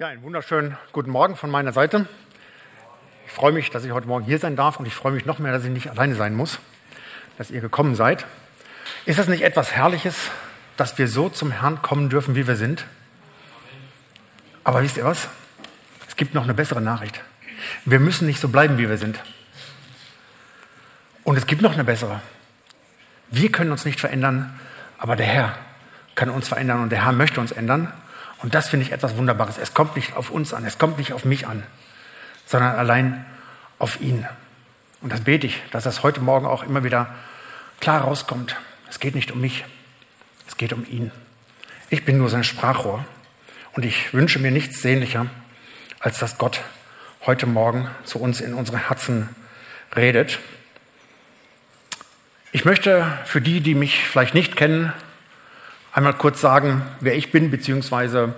Ja, einen wunderschönen guten Morgen von meiner Seite. Ich freue mich, dass ich heute Morgen hier sein darf und ich freue mich noch mehr, dass ich nicht alleine sein muss, dass ihr gekommen seid. Ist das nicht etwas Herrliches, dass wir so zum Herrn kommen dürfen, wie wir sind? Aber wisst ihr was? Es gibt noch eine bessere Nachricht. Wir müssen nicht so bleiben, wie wir sind. Und es gibt noch eine bessere. Wir können uns nicht verändern, aber der Herr kann uns verändern und der Herr möchte uns ändern. Und das finde ich etwas Wunderbares. Es kommt nicht auf uns an, es kommt nicht auf mich an, sondern allein auf ihn. Und das bete ich, dass das heute Morgen auch immer wieder klar rauskommt. Es geht nicht um mich, es geht um ihn. Ich bin nur sein Sprachrohr. Und ich wünsche mir nichts sehnlicher, als dass Gott heute Morgen zu uns in unsere Herzen redet. Ich möchte für die, die mich vielleicht nicht kennen, einmal kurz sagen, wer ich bin, beziehungsweise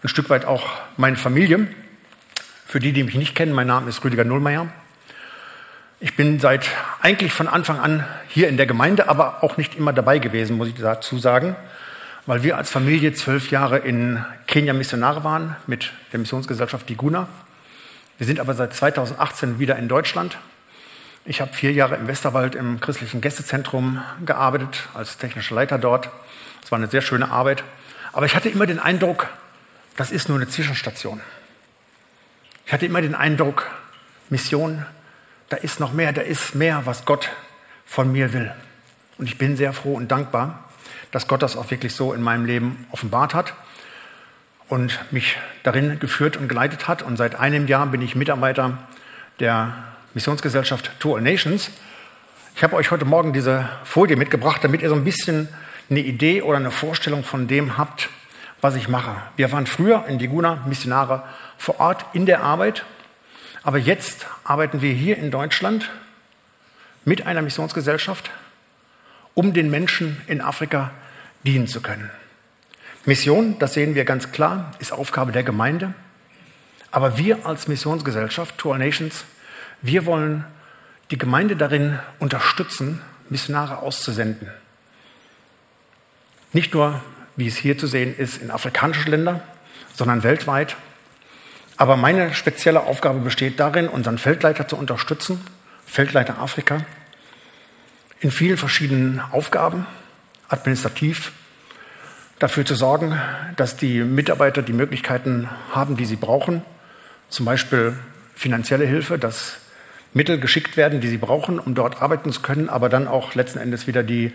ein Stück weit auch meine Familie. Für die, die mich nicht kennen, mein Name ist Rüdiger Nullmeier. Ich bin seit eigentlich von Anfang an hier in der Gemeinde, aber auch nicht immer dabei gewesen, muss ich dazu sagen, weil wir als Familie zwölf Jahre in Kenia Missionare waren mit der Missionsgesellschaft Diguna. Wir sind aber seit 2018 wieder in Deutschland. Ich habe vier Jahre im Westerwald im christlichen Gästezentrum gearbeitet, als technischer Leiter dort. Es war eine sehr schöne Arbeit. Aber ich hatte immer den Eindruck, das ist nur eine Zwischenstation. Ich hatte immer den Eindruck, Mission, da ist noch mehr, da ist mehr, was Gott von mir will. Und ich bin sehr froh und dankbar, dass Gott das auch wirklich so in meinem Leben offenbart hat und mich darin geführt und geleitet hat. Und seit einem Jahr bin ich Mitarbeiter der Missionsgesellschaft To All Nations. Ich habe euch heute Morgen diese Folie mitgebracht, damit ihr so ein bisschen eine Idee oder eine Vorstellung von dem habt, was ich mache. Wir waren früher in Diguna Missionare vor Ort in der Arbeit, aber jetzt arbeiten wir hier in Deutschland mit einer Missionsgesellschaft, um den Menschen in Afrika dienen zu können. Mission, das sehen wir ganz klar, ist Aufgabe der Gemeinde. Aber wir als Missionsgesellschaft, To All Nations, wir wollen die Gemeinde darin unterstützen, Missionare auszusenden. Nicht nur, wie es hier zu sehen ist, in afrikanische Länder, sondern weltweit. Aber meine spezielle Aufgabe besteht darin, unseren Feldleiter zu unterstützen, Feldleiter Afrika, in vielen verschiedenen Aufgaben, administrativ, dafür zu sorgen, dass die Mitarbeiter die Möglichkeiten haben, die sie brauchen, zum Beispiel finanzielle Hilfe, dass Mittel geschickt werden, die sie brauchen, um dort arbeiten zu können, aber dann auch letzten Endes wieder die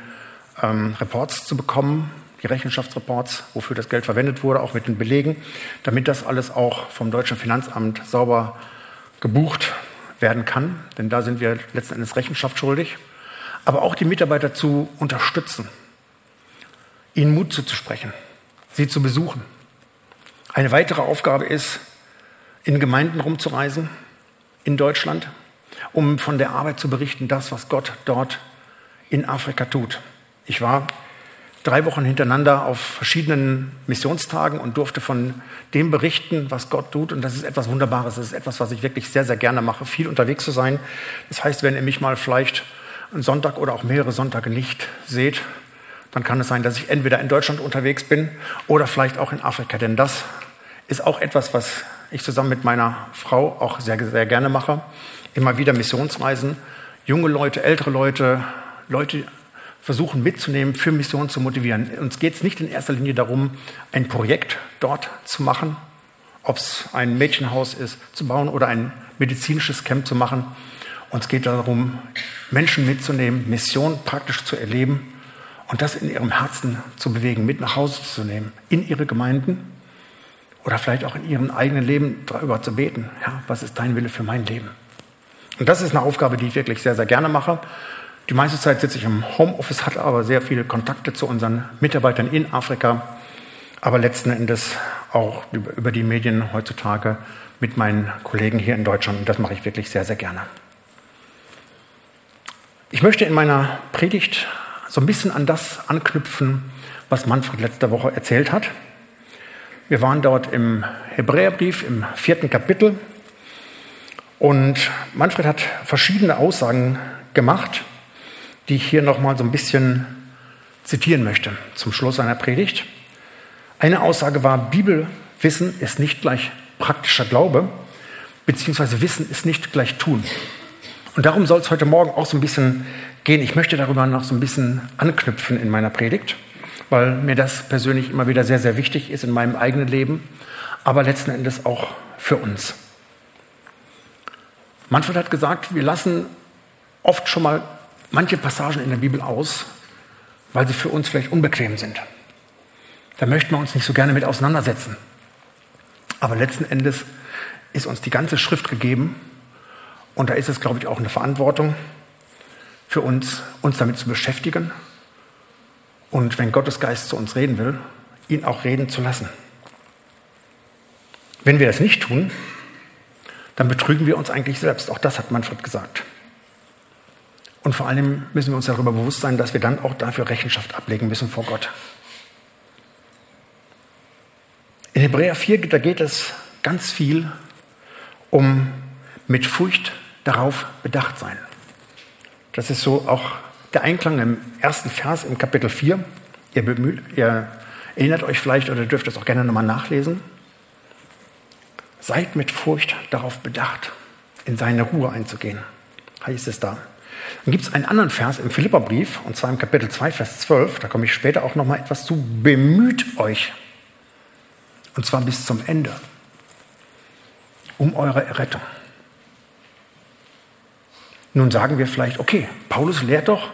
ähm, Reports zu bekommen, die Rechenschaftsreports, wofür das Geld verwendet wurde, auch mit den Belegen, damit das alles auch vom deutschen Finanzamt sauber gebucht werden kann. Denn da sind wir letzten Endes Rechenschaft schuldig. Aber auch die Mitarbeiter zu unterstützen, ihnen Mut zuzusprechen, sie zu besuchen. Eine weitere Aufgabe ist, in Gemeinden rumzureisen, in Deutschland, um von der Arbeit zu berichten, das, was Gott dort in Afrika tut. Ich war drei Wochen hintereinander auf verschiedenen Missionstagen und durfte von dem berichten, was Gott tut. Und das ist etwas Wunderbares. Das ist etwas, was ich wirklich sehr, sehr gerne mache, viel unterwegs zu sein. Das heißt, wenn ihr mich mal vielleicht einen Sonntag oder auch mehrere Sonntage nicht seht, dann kann es sein, dass ich entweder in Deutschland unterwegs bin oder vielleicht auch in Afrika. Denn das ist auch etwas, was ich zusammen mit meiner Frau auch sehr, sehr gerne mache. Immer wieder Missionsreisen, junge Leute, ältere Leute, Leute versuchen mitzunehmen, für Mission zu motivieren. Uns geht es nicht in erster Linie darum, ein Projekt dort zu machen, ob es ein Mädchenhaus ist, zu bauen oder ein medizinisches Camp zu machen. Uns geht darum, Menschen mitzunehmen, Mission praktisch zu erleben und das in ihrem Herzen zu bewegen, mit nach Hause zu nehmen, in ihre Gemeinden oder vielleicht auch in ihrem eigenen Leben darüber zu beten. Ja, was ist dein Wille für mein Leben? Und das ist eine Aufgabe, die ich wirklich sehr, sehr gerne mache. Die meiste Zeit sitze ich im Homeoffice, hatte aber sehr viele Kontakte zu unseren Mitarbeitern in Afrika, aber letzten Endes auch über die Medien heutzutage mit meinen Kollegen hier in Deutschland. Und das mache ich wirklich sehr, sehr gerne. Ich möchte in meiner Predigt so ein bisschen an das anknüpfen, was Manfred letzte Woche erzählt hat. Wir waren dort im Hebräerbrief im vierten Kapitel und Manfred hat verschiedene Aussagen gemacht die ich hier nochmal so ein bisschen zitieren möchte zum Schluss seiner Predigt. Eine Aussage war, Bibelwissen ist nicht gleich praktischer Glaube, beziehungsweise Wissen ist nicht gleich Tun. Und darum soll es heute Morgen auch so ein bisschen gehen. Ich möchte darüber noch so ein bisschen anknüpfen in meiner Predigt, weil mir das persönlich immer wieder sehr, sehr wichtig ist in meinem eigenen Leben, aber letzten Endes auch für uns. Manfred hat gesagt, wir lassen oft schon mal manche Passagen in der Bibel aus, weil sie für uns vielleicht unbequem sind. Da möchten wir uns nicht so gerne mit auseinandersetzen. Aber letzten Endes ist uns die ganze Schrift gegeben und da ist es, glaube ich, auch eine Verantwortung für uns, uns damit zu beschäftigen und wenn Gottes Geist zu uns reden will, ihn auch reden zu lassen. Wenn wir das nicht tun, dann betrügen wir uns eigentlich selbst. Auch das hat Manfred gesagt. Und vor allem müssen wir uns darüber bewusst sein, dass wir dann auch dafür Rechenschaft ablegen müssen vor Gott. In Hebräer 4, da geht es ganz viel um mit Furcht darauf bedacht sein. Das ist so auch der Einklang im ersten Vers im Kapitel 4. Ihr, bemüht, ihr erinnert euch vielleicht oder dürft es auch gerne nochmal nachlesen. Seid mit Furcht darauf bedacht, in seine Ruhe einzugehen, heißt es da. Dann gibt es einen anderen Vers im Philipperbrief, und zwar im Kapitel 2, Vers 12, da komme ich später auch nochmal etwas zu. Bemüht euch, und zwar bis zum Ende, um eure Errettung. Nun sagen wir vielleicht, okay, Paulus lehrt doch,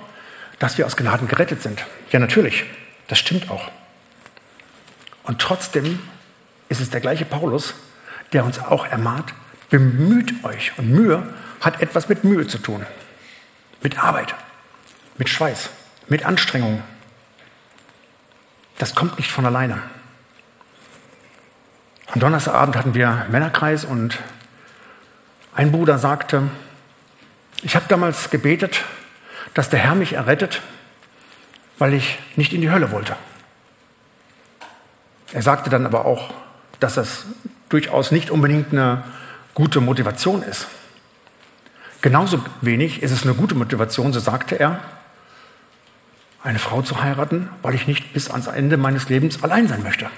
dass wir aus Gnaden gerettet sind. Ja, natürlich, das stimmt auch. Und trotzdem ist es der gleiche Paulus, der uns auch ermahnt, bemüht euch. Und Mühe hat etwas mit Mühe zu tun. Mit Arbeit, mit Schweiß, mit Anstrengung. Das kommt nicht von alleine. Am Donnerstagabend hatten wir Männerkreis und ein Bruder sagte, ich habe damals gebetet, dass der Herr mich errettet, weil ich nicht in die Hölle wollte. Er sagte dann aber auch, dass das durchaus nicht unbedingt eine gute Motivation ist. Genauso wenig ist es eine gute Motivation, so sagte er, eine Frau zu heiraten, weil ich nicht bis ans Ende meines Lebens allein sein möchte.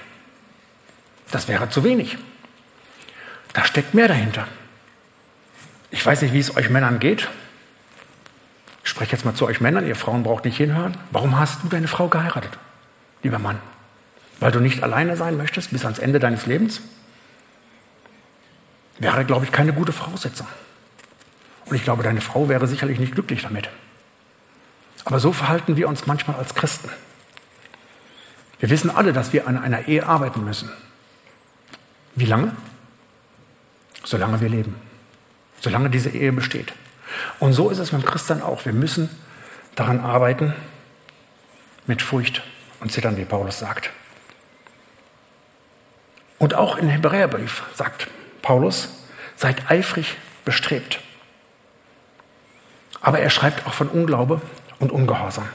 Das wäre zu wenig. Da steckt mehr dahinter. Ich weiß nicht, wie es euch Männern geht. Ich spreche jetzt mal zu euch Männern, ihr Frauen braucht nicht hinhören. Warum hast du deine Frau geheiratet, lieber Mann? Weil du nicht alleine sein möchtest bis ans Ende deines Lebens? Wäre, glaube ich, keine gute Voraussetzung. Und ich glaube, deine Frau wäre sicherlich nicht glücklich damit. Aber so verhalten wir uns manchmal als Christen. Wir wissen alle, dass wir an einer Ehe arbeiten müssen. Wie lange? Solange wir leben. Solange diese Ehe besteht. Und so ist es mit dem Christen auch. Wir müssen daran arbeiten, mit Furcht und Zittern, wie Paulus sagt. Und auch im Hebräerbrief sagt Paulus, seid eifrig bestrebt. Aber er schreibt auch von Unglaube und Ungehorsam.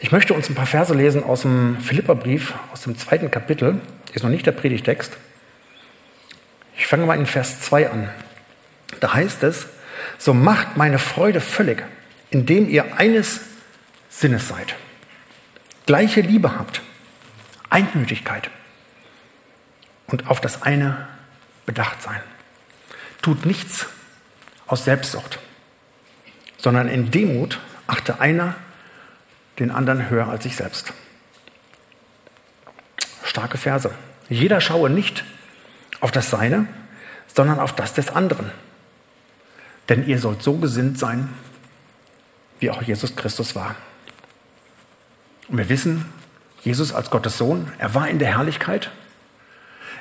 Ich möchte uns ein paar Verse lesen aus dem Philipperbrief, aus dem zweiten Kapitel. Ist noch nicht der Predigtext. Ich fange mal in Vers 2 an. Da heißt es, so macht meine Freude völlig, indem ihr eines Sinnes seid, gleiche Liebe habt, Einmütigkeit und auf das eine bedacht sein. Tut nichts aus Selbstsucht, sondern in Demut achte einer den anderen höher als sich selbst. Starke Verse. Jeder schaue nicht auf das Seine, sondern auf das des anderen. Denn ihr sollt so gesinnt sein, wie auch Jesus Christus war. Und wir wissen, Jesus als Gottes Sohn, er war in der Herrlichkeit.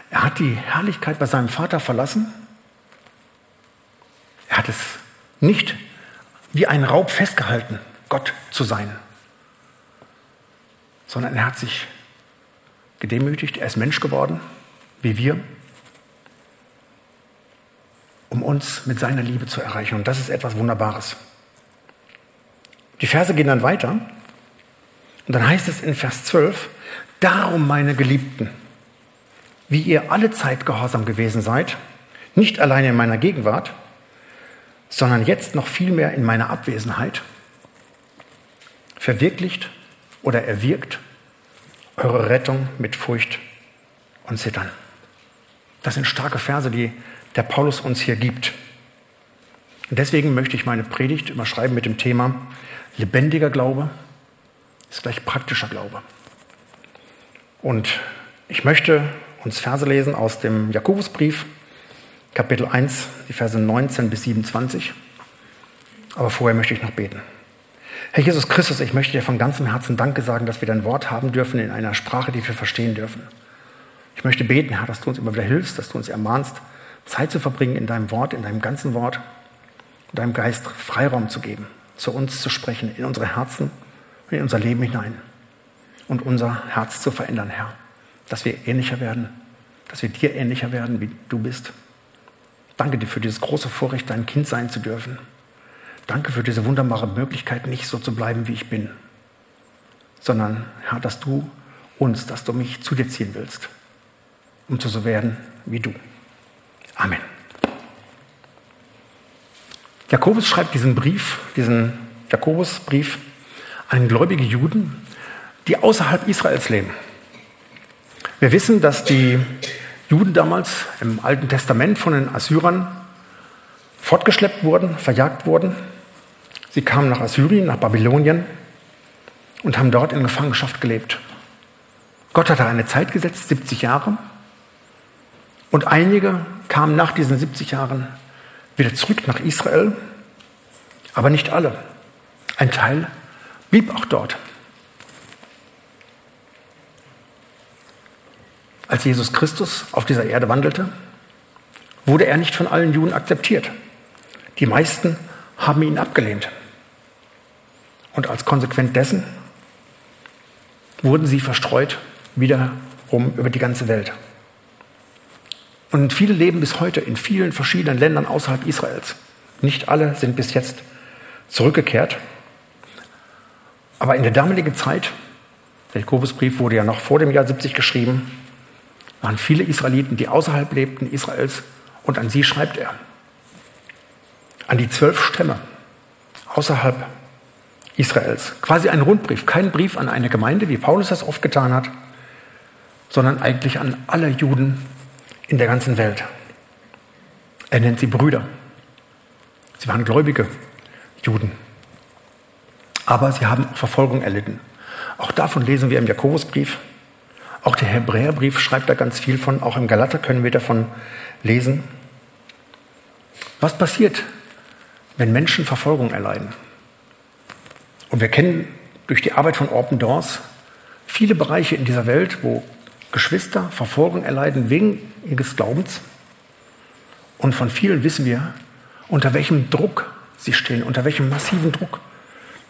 Er hat die Herrlichkeit bei seinem Vater verlassen. Hat es nicht wie ein Raub festgehalten, Gott zu sein, sondern er hat sich gedemütigt, er ist Mensch geworden, wie wir um uns mit seiner Liebe zu erreichen. Und das ist etwas Wunderbares. Die Verse gehen dann weiter. Und dann heißt es in Vers 12, darum meine Geliebten, wie ihr alle Zeit gehorsam gewesen seid, nicht allein in meiner Gegenwart, sondern jetzt noch viel mehr in meiner Abwesenheit, verwirklicht oder erwirkt eure Rettung mit Furcht und Zittern. Das sind starke Verse, die der Paulus uns hier gibt. Und deswegen möchte ich meine Predigt überschreiben mit dem Thema lebendiger Glaube ist gleich praktischer Glaube. Und ich möchte uns Verse lesen aus dem Jakobusbrief, Kapitel 1, die Verse 19 bis 27. Aber vorher möchte ich noch beten. Herr Jesus Christus, ich möchte dir von ganzem Herzen Danke sagen, dass wir dein Wort haben dürfen in einer Sprache, die wir verstehen dürfen. Ich möchte beten, Herr, dass du uns immer wieder hilfst, dass du uns ermahnst, Zeit zu verbringen in deinem Wort, in deinem ganzen Wort, deinem Geist Freiraum zu geben, zu uns zu sprechen, in unsere Herzen und in unser Leben hinein und unser Herz zu verändern, Herr, dass wir ähnlicher werden, dass wir dir ähnlicher werden, wie du bist. Danke dir für dieses große Vorrecht, dein Kind sein zu dürfen. Danke für diese wunderbare Möglichkeit, nicht so zu bleiben, wie ich bin, sondern, Herr, dass du uns, dass du mich zu dir ziehen willst, um zu so werden wie du. Amen. Jakobus schreibt diesen Brief, diesen Jakobusbrief an gläubige Juden, die außerhalb Israels leben. Wir wissen, dass die Juden damals im Alten Testament von den Assyrern fortgeschleppt wurden, verjagt wurden. Sie kamen nach Assyrien, nach Babylonien und haben dort in Gefangenschaft gelebt. Gott hatte eine Zeit gesetzt, 70 Jahre. Und einige kamen nach diesen 70 Jahren wieder zurück nach Israel, aber nicht alle. Ein Teil blieb auch dort. Als Jesus Christus auf dieser Erde wandelte, wurde er nicht von allen Juden akzeptiert. Die meisten haben ihn abgelehnt. Und als Konsequenz dessen wurden sie verstreut wiederum über die ganze Welt. Und viele leben bis heute in vielen verschiedenen Ländern außerhalb Israels. Nicht alle sind bis jetzt zurückgekehrt. Aber in der damaligen Zeit, der Jakobusbrief wurde ja noch vor dem Jahr 70 geschrieben, waren viele Israeliten, die außerhalb lebten Israels, und an sie schreibt er. An die zwölf Stämme außerhalb Israels. Quasi ein Rundbrief, kein Brief an eine Gemeinde, wie Paulus das oft getan hat, sondern eigentlich an alle Juden in der ganzen Welt. Er nennt sie Brüder. Sie waren gläubige Juden. Aber sie haben Verfolgung erlitten. Auch davon lesen wir im Jakobusbrief. Auch der Hebräerbrief schreibt da ganz viel von. Auch im Galater können wir davon lesen. Was passiert, wenn Menschen Verfolgung erleiden? Und wir kennen durch die Arbeit von Open Doors viele Bereiche in dieser Welt, wo Geschwister Verfolgung erleiden wegen ihres Glaubens. Und von vielen wissen wir, unter welchem Druck sie stehen, unter welchem massiven Druck.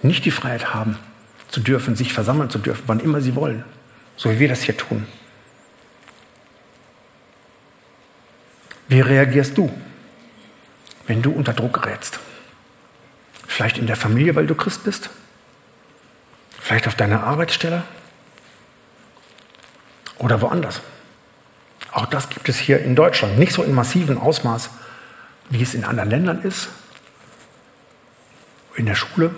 Nicht die Freiheit haben zu dürfen, sich versammeln zu dürfen, wann immer sie wollen, so wie wir das hier tun. Wie reagierst du, wenn du unter Druck gerätst? Vielleicht in der Familie, weil du Christ bist? Vielleicht auf deiner Arbeitsstelle? oder woanders. Auch das gibt es hier in Deutschland. Nicht so in massivem Ausmaß, wie es in anderen Ländern ist. In der Schule,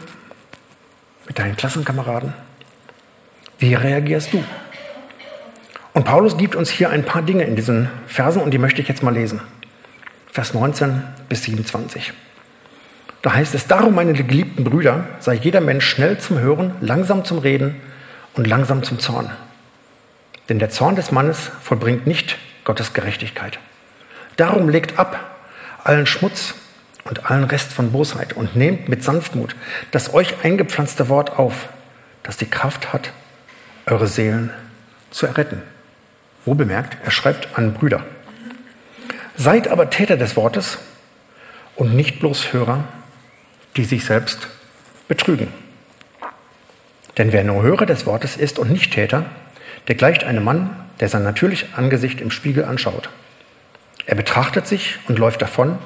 mit deinen Klassenkameraden. Wie reagierst du? Und Paulus gibt uns hier ein paar Dinge in diesen Versen und die möchte ich jetzt mal lesen. Vers 19 bis 27. Da heißt es, darum, meine geliebten Brüder, sei jeder Mensch schnell zum Hören, langsam zum Reden und langsam zum Zorn. Denn der Zorn des Mannes vollbringt nicht Gottes Gerechtigkeit. Darum legt ab allen Schmutz und allen Rest von Bosheit und nehmt mit Sanftmut das euch eingepflanzte Wort auf, das die Kraft hat, eure Seelen zu erretten. Wo bemerkt, er schreibt an Brüder. Seid aber Täter des Wortes und nicht bloß Hörer, die sich selbst betrügen. Denn wer nur Hörer des Wortes ist und nicht Täter, der gleicht einem Mann, der sein natürliches Angesicht im Spiegel anschaut. Er betrachtet sich und läuft davon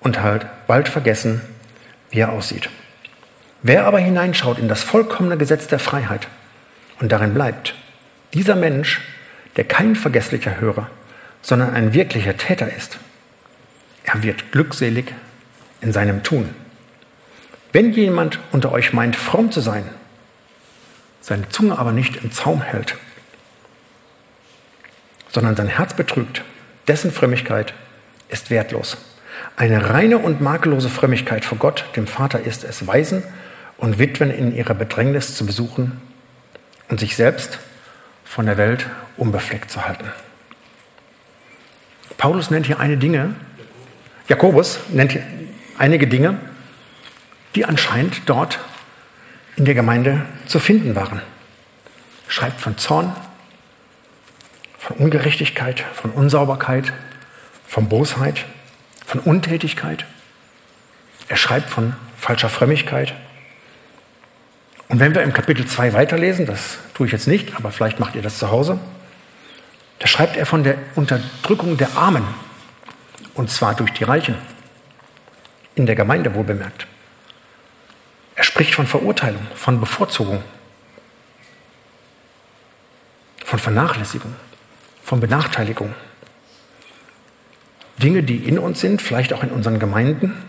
und halt bald vergessen, wie er aussieht. Wer aber hineinschaut in das vollkommene Gesetz der Freiheit und darin bleibt, dieser Mensch, der kein vergesslicher Hörer, sondern ein wirklicher Täter ist, er wird glückselig in seinem Tun. Wenn jemand unter euch meint, fromm zu sein, seine Zunge aber nicht im Zaum hält, sondern sein Herz betrügt, dessen Frömmigkeit ist wertlos. Eine reine und makellose Frömmigkeit vor Gott, dem Vater, ist es, Waisen und Witwen in ihrer Bedrängnis zu besuchen und sich selbst von der Welt unbefleckt zu halten. Paulus nennt hier eine Dinge, Jakobus nennt hier einige Dinge, die anscheinend dort in der Gemeinde zu finden waren. Schreibt von Zorn, von Ungerechtigkeit, von Unsauberkeit, von Bosheit, von Untätigkeit. Er schreibt von falscher Frömmigkeit. Und wenn wir im Kapitel 2 weiterlesen, das tue ich jetzt nicht, aber vielleicht macht ihr das zu Hause, da schreibt er von der Unterdrückung der Armen, und zwar durch die Reichen, in der Gemeinde wohl bemerkt. Er spricht von Verurteilung, von Bevorzugung, von Vernachlässigung, von Benachteiligung. Dinge, die in uns sind, vielleicht auch in unseren Gemeinden,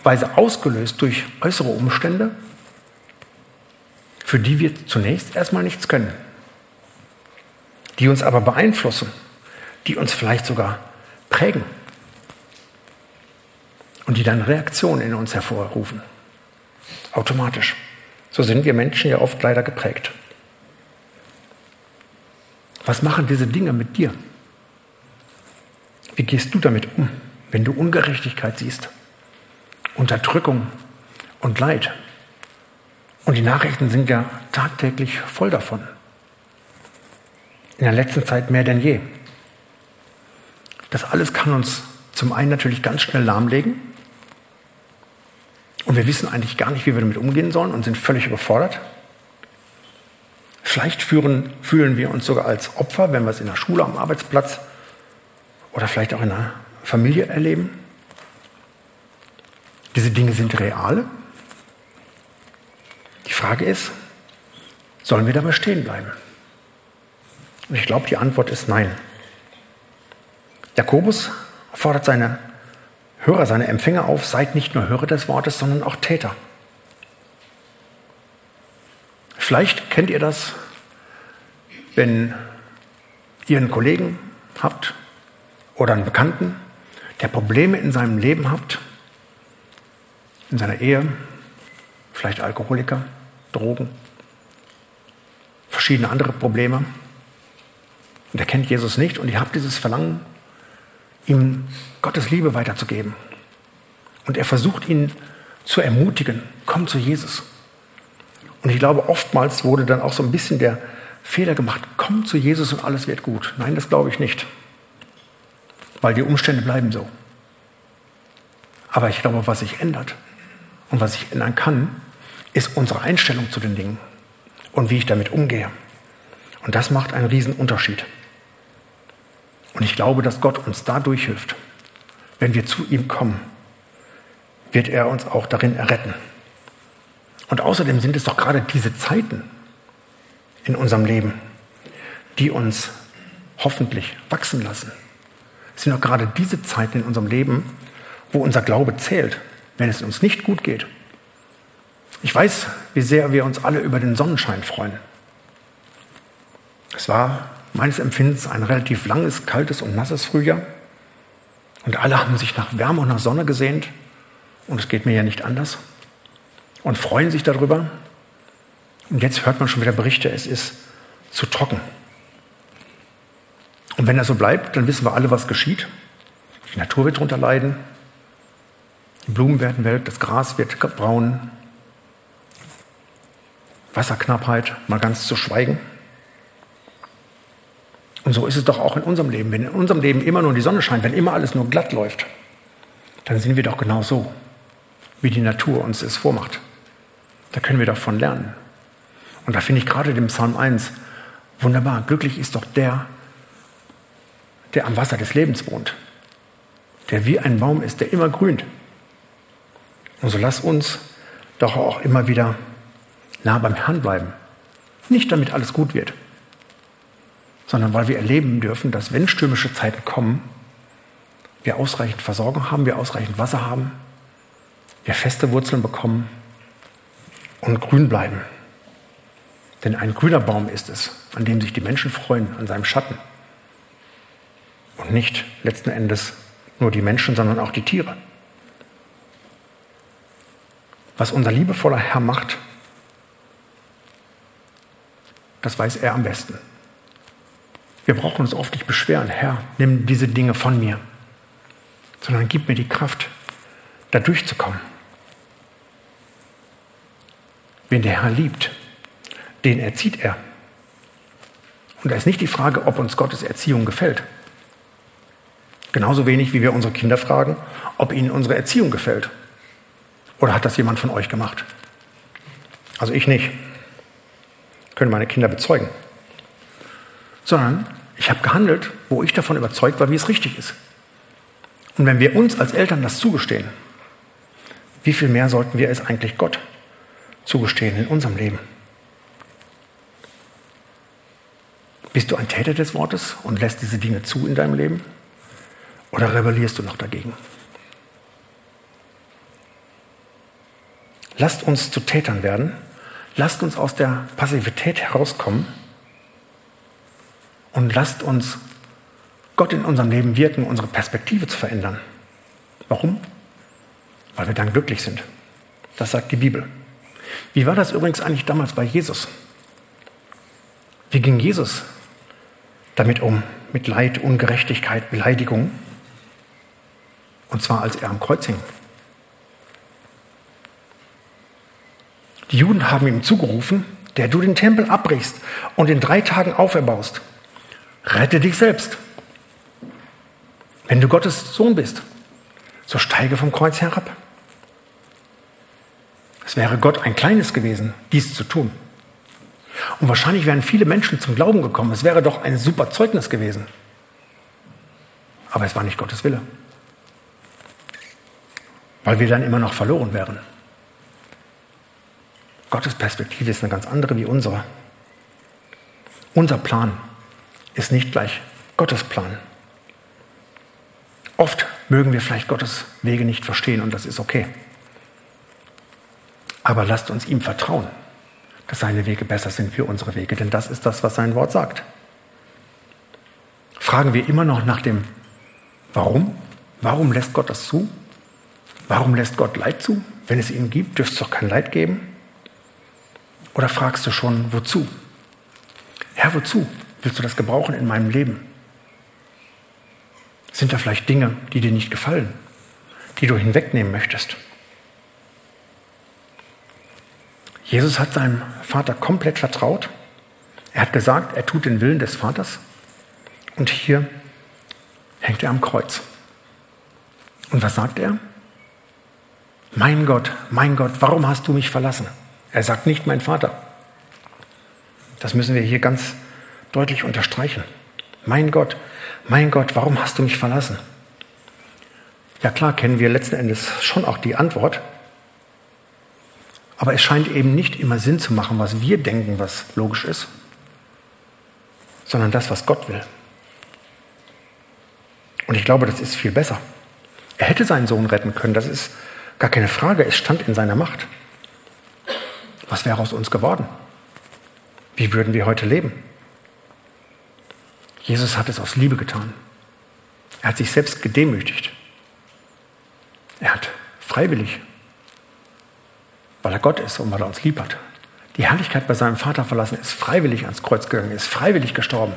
möglicherweise ausgelöst durch äußere Umstände, für die wir zunächst erstmal nichts können, die uns aber beeinflussen, die uns vielleicht sogar prägen und die dann Reaktionen in uns hervorrufen. Automatisch. So sind wir Menschen ja oft leider geprägt. Was machen diese Dinge mit dir? Wie gehst du damit um, wenn du Ungerechtigkeit siehst, Unterdrückung und Leid? Und die Nachrichten sind ja tagtäglich voll davon. In der letzten Zeit mehr denn je. Das alles kann uns zum einen natürlich ganz schnell lahmlegen. Und wir wissen eigentlich gar nicht, wie wir damit umgehen sollen und sind völlig überfordert. Vielleicht führen, fühlen wir uns sogar als Opfer, wenn wir es in der Schule, am Arbeitsplatz oder vielleicht auch in der Familie erleben. Diese Dinge sind real. Die Frage ist, sollen wir dabei stehen bleiben? Und ich glaube, die Antwort ist nein. Jakobus fordert seine Hörer, seine Empfänger auf, seid nicht nur Hörer des Wortes, sondern auch Täter. Vielleicht kennt ihr das, wenn ihr einen Kollegen habt oder einen Bekannten, der Probleme in seinem Leben hat, in seiner Ehe, vielleicht Alkoholiker, Drogen, verschiedene andere Probleme. Und er kennt Jesus nicht und ihr habt dieses Verlangen, ihm Gottes Liebe weiterzugeben. Und er versucht ihn zu ermutigen, komm zu Jesus. Und ich glaube, oftmals wurde dann auch so ein bisschen der Fehler gemacht, komm zu Jesus und alles wird gut. Nein, das glaube ich nicht weil die Umstände bleiben so. Aber ich glaube, was sich ändert und was sich ändern kann, ist unsere Einstellung zu den Dingen und wie ich damit umgehe. Und das macht einen riesen Unterschied. Und ich glaube, dass Gott uns dadurch hilft. Wenn wir zu ihm kommen, wird er uns auch darin erretten. Und außerdem sind es doch gerade diese Zeiten in unserem Leben, die uns hoffentlich wachsen lassen, es sind doch gerade diese Zeiten in unserem Leben, wo unser Glaube zählt, wenn es uns nicht gut geht. Ich weiß, wie sehr wir uns alle über den Sonnenschein freuen. Es war meines Empfindens ein relativ langes, kaltes und nasses Frühjahr. Und alle haben sich nach Wärme und nach Sonne gesehnt. Und es geht mir ja nicht anders. Und freuen sich darüber. Und jetzt hört man schon wieder Berichte, es ist zu trocken. Und wenn das so bleibt, dann wissen wir alle, was geschieht. Die Natur wird darunter leiden, die Blumen werden welk, das Gras wird braun, Wasserknappheit, mal ganz zu schweigen. Und so ist es doch auch in unserem Leben. Wenn in unserem Leben immer nur die Sonne scheint, wenn immer alles nur glatt läuft, dann sind wir doch genau so, wie die Natur uns es vormacht. Da können wir davon lernen. Und da finde ich gerade den Psalm 1 wunderbar. Glücklich ist doch der, der am Wasser des Lebens wohnt, der wie ein Baum ist, der immer grünt. Und so lass uns doch auch immer wieder nah beim Herrn bleiben. Nicht damit alles gut wird, sondern weil wir erleben dürfen, dass wenn stürmische Zeiten kommen, wir ausreichend Versorgung haben, wir ausreichend Wasser haben, wir feste Wurzeln bekommen und grün bleiben. Denn ein grüner Baum ist es, an dem sich die Menschen freuen, an seinem Schatten und nicht letzten Endes nur die Menschen, sondern auch die Tiere. Was unser liebevoller Herr macht, das weiß er am besten. Wir brauchen uns oft nicht beschweren, Herr, nimm diese Dinge von mir, sondern gib mir die Kraft, da durchzukommen. Wen der Herr liebt, den erzieht er. Und da ist nicht die Frage, ob uns Gottes Erziehung gefällt. Genauso wenig, wie wir unsere Kinder fragen, ob ihnen unsere Erziehung gefällt. Oder hat das jemand von euch gemacht? Also ich nicht. Können meine Kinder bezeugen. Sondern ich habe gehandelt, wo ich davon überzeugt war, wie es richtig ist. Und wenn wir uns als Eltern das zugestehen, wie viel mehr sollten wir es eigentlich Gott zugestehen in unserem Leben? Bist du ein Täter des Wortes und lässt diese Dinge zu in deinem Leben? Oder rebellierst du noch dagegen? Lasst uns zu Tätern werden. Lasst uns aus der Passivität herauskommen. Und lasst uns Gott in unserem Leben wirken, unsere Perspektive zu verändern. Warum? Weil wir dann glücklich sind. Das sagt die Bibel. Wie war das übrigens eigentlich damals bei Jesus? Wie ging Jesus damit um? Mit Leid, Ungerechtigkeit, Beleidigung? Und zwar als er am Kreuz hing. Die Juden haben ihm zugerufen, der du den Tempel abbrichst und in drei Tagen auferbaust. Rette dich selbst. Wenn du Gottes Sohn bist, so steige vom Kreuz herab. Es wäre Gott ein kleines gewesen, dies zu tun. Und wahrscheinlich wären viele Menschen zum Glauben gekommen. Es wäre doch ein super Zeugnis gewesen. Aber es war nicht Gottes Wille. Weil wir dann immer noch verloren wären. Gottes Perspektive ist eine ganz andere wie unsere. Unser Plan ist nicht gleich Gottes Plan. Oft mögen wir vielleicht Gottes Wege nicht verstehen und das ist okay. Aber lasst uns ihm vertrauen, dass seine Wege besser sind wie unsere Wege, denn das ist das, was sein Wort sagt. Fragen wir immer noch nach dem Warum? Warum lässt Gott das zu? Warum lässt Gott Leid zu? Wenn es ihn gibt, dürfte es doch kein Leid geben. Oder fragst du schon, wozu? Herr, wozu willst du das gebrauchen in meinem Leben? Sind da vielleicht Dinge, die dir nicht gefallen, die du hinwegnehmen möchtest? Jesus hat seinem Vater komplett vertraut. Er hat gesagt, er tut den Willen des Vaters. Und hier hängt er am Kreuz. Und was sagt er? Mein Gott, mein Gott, warum hast du mich verlassen? Er sagt nicht mein Vater. Das müssen wir hier ganz deutlich unterstreichen. Mein Gott, mein Gott, warum hast du mich verlassen? Ja klar, kennen wir letzten Endes schon auch die Antwort. Aber es scheint eben nicht immer Sinn zu machen, was wir denken, was logisch ist, sondern das, was Gott will. Und ich glaube, das ist viel besser. Er hätte seinen Sohn retten können, das ist gar keine Frage, es stand in seiner Macht. Was wäre aus uns geworden? Wie würden wir heute leben? Jesus hat es aus Liebe getan. Er hat sich selbst gedemütigt. Er hat freiwillig, weil er Gott ist und weil er uns lieb hat, die Herrlichkeit bei seinem Vater verlassen, ist freiwillig ans Kreuz gegangen, ist freiwillig gestorben,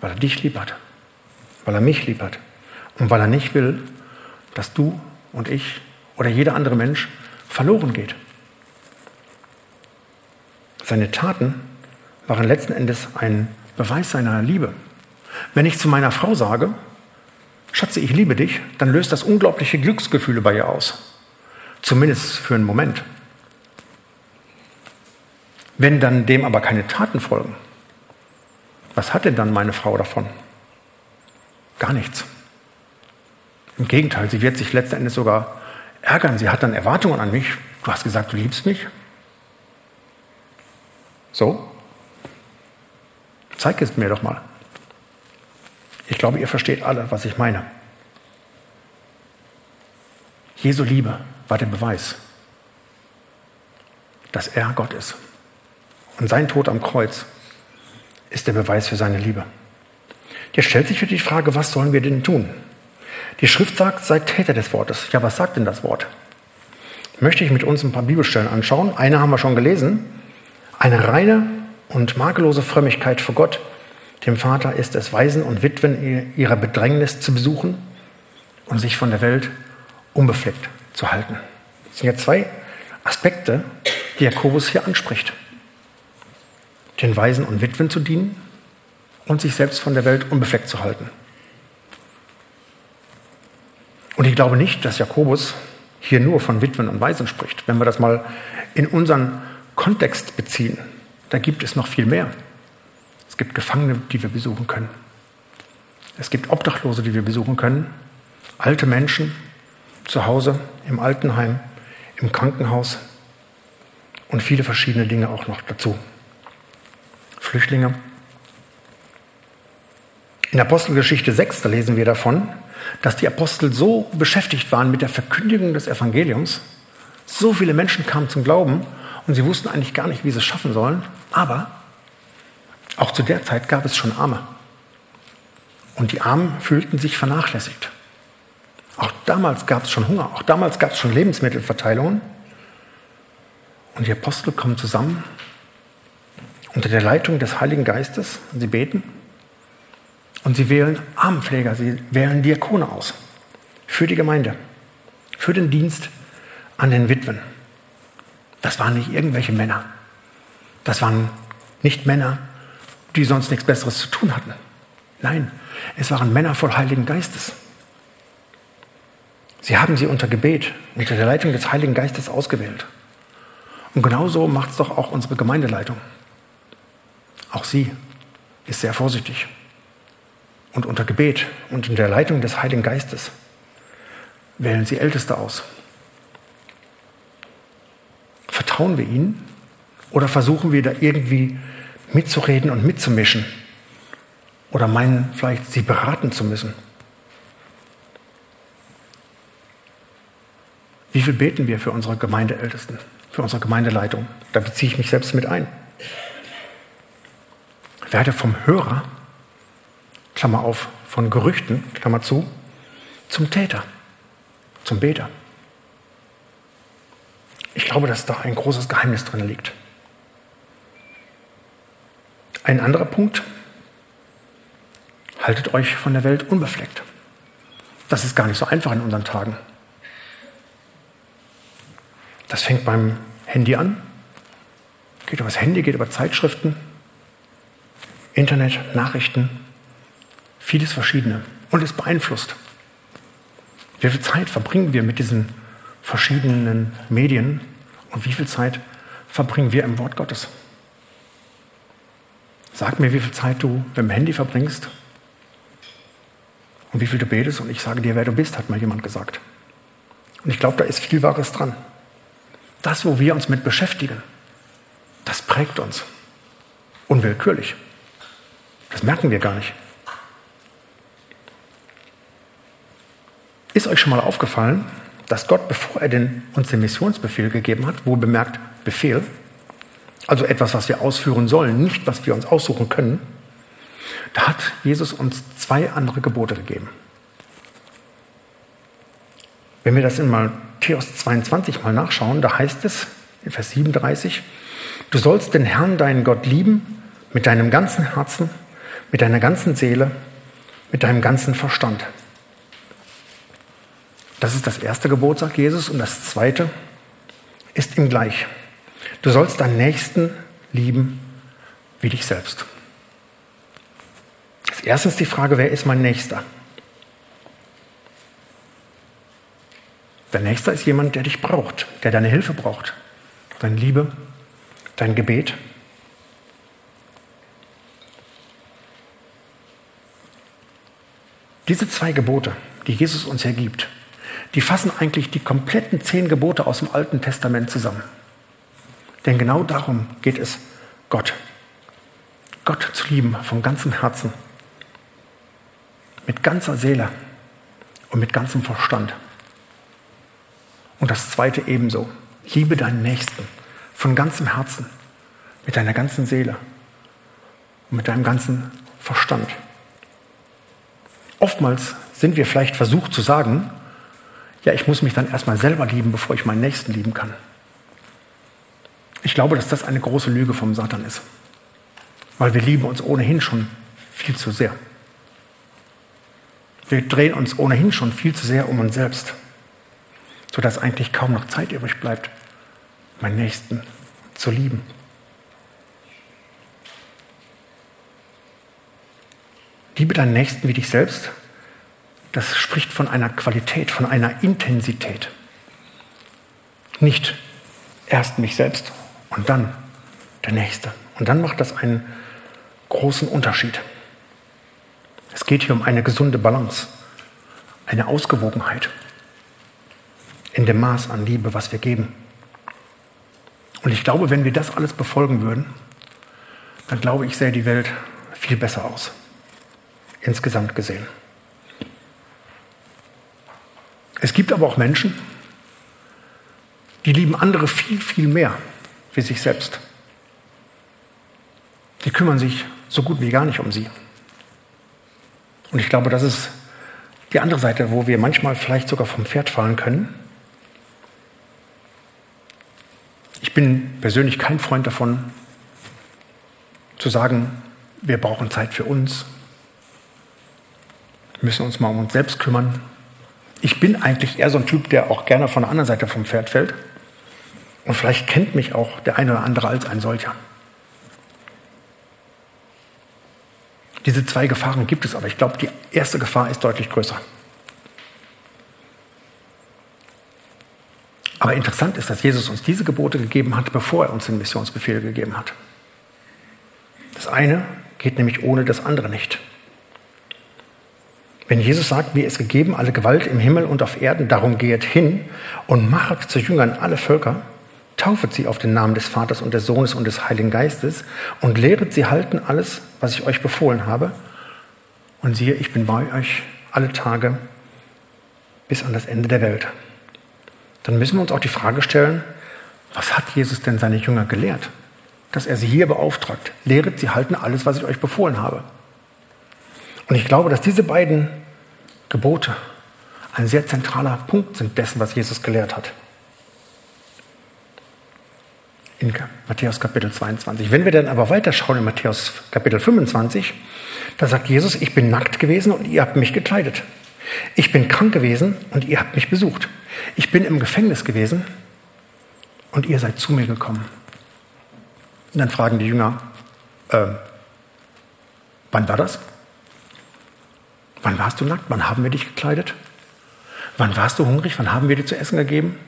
weil er dich lieb hat, weil er mich lieb hat und weil er nicht will, dass du und ich oder jeder andere Mensch verloren geht. Seine Taten waren letzten Endes ein Beweis seiner Liebe. Wenn ich zu meiner Frau sage, Schatze, ich liebe dich, dann löst das unglaubliche Glücksgefühle bei ihr aus. Zumindest für einen Moment. Wenn dann dem aber keine Taten folgen, was hat denn dann meine Frau davon? Gar nichts. Im Gegenteil, sie wird sich letzten Endes sogar ärgern. Sie hat dann Erwartungen an mich. Du hast gesagt, du liebst mich. So? Zeig es mir doch mal. Ich glaube, ihr versteht alle, was ich meine. Jesu Liebe war der Beweis, dass er Gott ist. Und sein Tod am Kreuz ist der Beweis für seine Liebe. Jetzt stellt sich wieder die Frage, was sollen wir denn tun? Die Schrift sagt, seid Täter des Wortes. Ja, was sagt denn das Wort? Möchte ich mit uns ein paar Bibelstellen anschauen. Eine haben wir schon gelesen. Eine reine und makellose Frömmigkeit vor Gott, dem Vater, ist es, Waisen und Witwen ihrer Bedrängnis zu besuchen und sich von der Welt unbefleckt zu halten. Das sind ja zwei Aspekte, die Jakobus hier anspricht. Den Waisen und Witwen zu dienen und sich selbst von der Welt unbefleckt zu halten. Und ich glaube nicht, dass Jakobus hier nur von Witwen und Waisen spricht. Wenn wir das mal in unseren Kontext beziehen, da gibt es noch viel mehr. Es gibt Gefangene, die wir besuchen können. Es gibt Obdachlose, die wir besuchen können. Alte Menschen zu Hause, im Altenheim, im Krankenhaus und viele verschiedene Dinge auch noch dazu. Flüchtlinge. In Apostelgeschichte 6, da lesen wir davon, dass die Apostel so beschäftigt waren mit der Verkündigung des Evangeliums, so viele Menschen kamen zum Glauben und sie wussten eigentlich gar nicht, wie sie es schaffen sollen, aber auch zu der Zeit gab es schon Arme. Und die Armen fühlten sich vernachlässigt. Auch damals gab es schon Hunger, auch damals gab es schon Lebensmittelverteilungen. Und die Apostel kommen zusammen unter der Leitung des Heiligen Geistes und sie beten. Und sie wählen Armenpfleger, sie wählen Diakone aus für die Gemeinde, für den Dienst an den Witwen. Das waren nicht irgendwelche Männer. Das waren nicht Männer, die sonst nichts Besseres zu tun hatten. Nein, es waren Männer voll Heiligen Geistes. Sie haben sie unter Gebet, unter der Leitung des Heiligen Geistes ausgewählt. Und genauso macht es doch auch unsere Gemeindeleitung. Auch sie ist sehr vorsichtig. Und unter Gebet und in der Leitung des Heiligen Geistes wählen sie Älteste aus. Vertrauen wir ihnen oder versuchen wir da irgendwie mitzureden und mitzumischen? Oder meinen vielleicht, sie beraten zu müssen? Wie viel beten wir für unsere Gemeindeältesten, für unsere Gemeindeleitung? Da beziehe ich mich selbst mit ein. Werde vom Hörer, Klammer auf, von Gerüchten, Klammer zu, zum Täter, zum Beter. Ich glaube, dass da ein großes Geheimnis drin liegt. Ein anderer Punkt, haltet euch von der Welt unbefleckt. Das ist gar nicht so einfach in unseren Tagen. Das fängt beim Handy an, geht über das Handy, geht über Zeitschriften, Internet, Nachrichten, vieles Verschiedene. Und es beeinflusst. Wie viel Zeit verbringen wir mit diesen verschiedenen Medien und wie viel Zeit verbringen wir im Wort Gottes? Sag mir, wie viel Zeit du mit dem Handy verbringst und wie viel du betest und ich sage dir, wer du bist, hat mal jemand gesagt. Und ich glaube, da ist viel Wahres dran. Das, wo wir uns mit beschäftigen, das prägt uns. Unwillkürlich. Das merken wir gar nicht. Ist euch schon mal aufgefallen, dass Gott, bevor er den, uns den Missionsbefehl gegeben hat, wohl bemerkt Befehl, also etwas, was wir ausführen sollen, nicht was wir uns aussuchen können, da hat Jesus uns zwei andere Gebote gegeben. Wenn wir das in Matthäus 22 mal nachschauen, da heißt es in Vers 37, du sollst den Herrn, deinen Gott, lieben mit deinem ganzen Herzen, mit deiner ganzen Seele, mit deinem ganzen Verstand. Das ist das erste Gebot, sagt Jesus, und das zweite ist ihm gleich. Du sollst deinen Nächsten lieben wie dich selbst. Als erstes die Frage, wer ist mein Nächster? Der Nächster ist jemand, der dich braucht, der deine Hilfe braucht, deine Liebe, dein Gebet. Diese zwei Gebote, die Jesus uns hier gibt, die fassen eigentlich die kompletten zehn Gebote aus dem Alten Testament zusammen. Denn genau darum geht es Gott. Gott zu lieben von ganzem Herzen, mit ganzer Seele und mit ganzem Verstand. Und das Zweite ebenso. Liebe deinen Nächsten von ganzem Herzen, mit deiner ganzen Seele und mit deinem ganzen Verstand. Oftmals sind wir vielleicht versucht zu sagen, ja, ich muss mich dann erstmal selber lieben, bevor ich meinen Nächsten lieben kann. Ich glaube, dass das eine große Lüge vom Satan ist, weil wir lieben uns ohnehin schon viel zu sehr. Wir drehen uns ohnehin schon viel zu sehr um uns selbst, sodass eigentlich kaum noch Zeit übrig bleibt, meinen Nächsten zu lieben. Liebe deinen Nächsten wie dich selbst, das spricht von einer Qualität, von einer Intensität. Nicht erst mich selbst und dann der Nächste. Und dann macht das einen großen Unterschied. Es geht hier um eine gesunde Balance, eine Ausgewogenheit in dem Maß an Liebe, was wir geben. Und ich glaube, wenn wir das alles befolgen würden, dann glaube ich, sähe die Welt viel besser aus, insgesamt gesehen. Es gibt aber auch Menschen, die lieben andere viel, viel mehr wie sich selbst. Die kümmern sich so gut wie gar nicht um sie. Und ich glaube, das ist die andere Seite, wo wir manchmal vielleicht sogar vom Pferd fallen können. Ich bin persönlich kein Freund davon, zu sagen, wir brauchen Zeit für uns, müssen uns mal um uns selbst kümmern. Ich bin eigentlich eher so ein Typ, der auch gerne von der anderen Seite vom Pferd fällt. Und vielleicht kennt mich auch der eine oder andere als ein solcher. Diese zwei Gefahren gibt es, aber ich glaube, die erste Gefahr ist deutlich größer. Aber interessant ist, dass Jesus uns diese Gebote gegeben hat, bevor er uns den Missionsbefehl gegeben hat. Das eine geht nämlich ohne das andere nicht. Wenn Jesus sagt, mir ist gegeben alle Gewalt im Himmel und auf Erden, darum geht hin und machet zu Jüngern alle Völker, taufet sie auf den Namen des Vaters und des Sohnes und des Heiligen Geistes und lehret sie halten alles, was ich euch befohlen habe. Und siehe, ich bin bei euch alle Tage bis an das Ende der Welt. Dann müssen wir uns auch die Frage stellen, was hat Jesus denn seine Jünger gelehrt? Dass er sie hier beauftragt. Lehret sie halten alles, was ich euch befohlen habe. Und ich glaube, dass diese beiden Gebote ein sehr zentraler Punkt sind dessen, was Jesus gelehrt hat in Matthäus Kapitel 22. Wenn wir dann aber weiterschauen in Matthäus Kapitel 25, da sagt Jesus, ich bin nackt gewesen und ihr habt mich gekleidet. Ich bin krank gewesen und ihr habt mich besucht. Ich bin im Gefängnis gewesen und ihr seid zu mir gekommen. Und dann fragen die Jünger, äh, wann war das? Wann warst du nackt? Wann haben wir dich gekleidet? Wann warst du hungrig? Wann haben wir dir zu essen gegeben?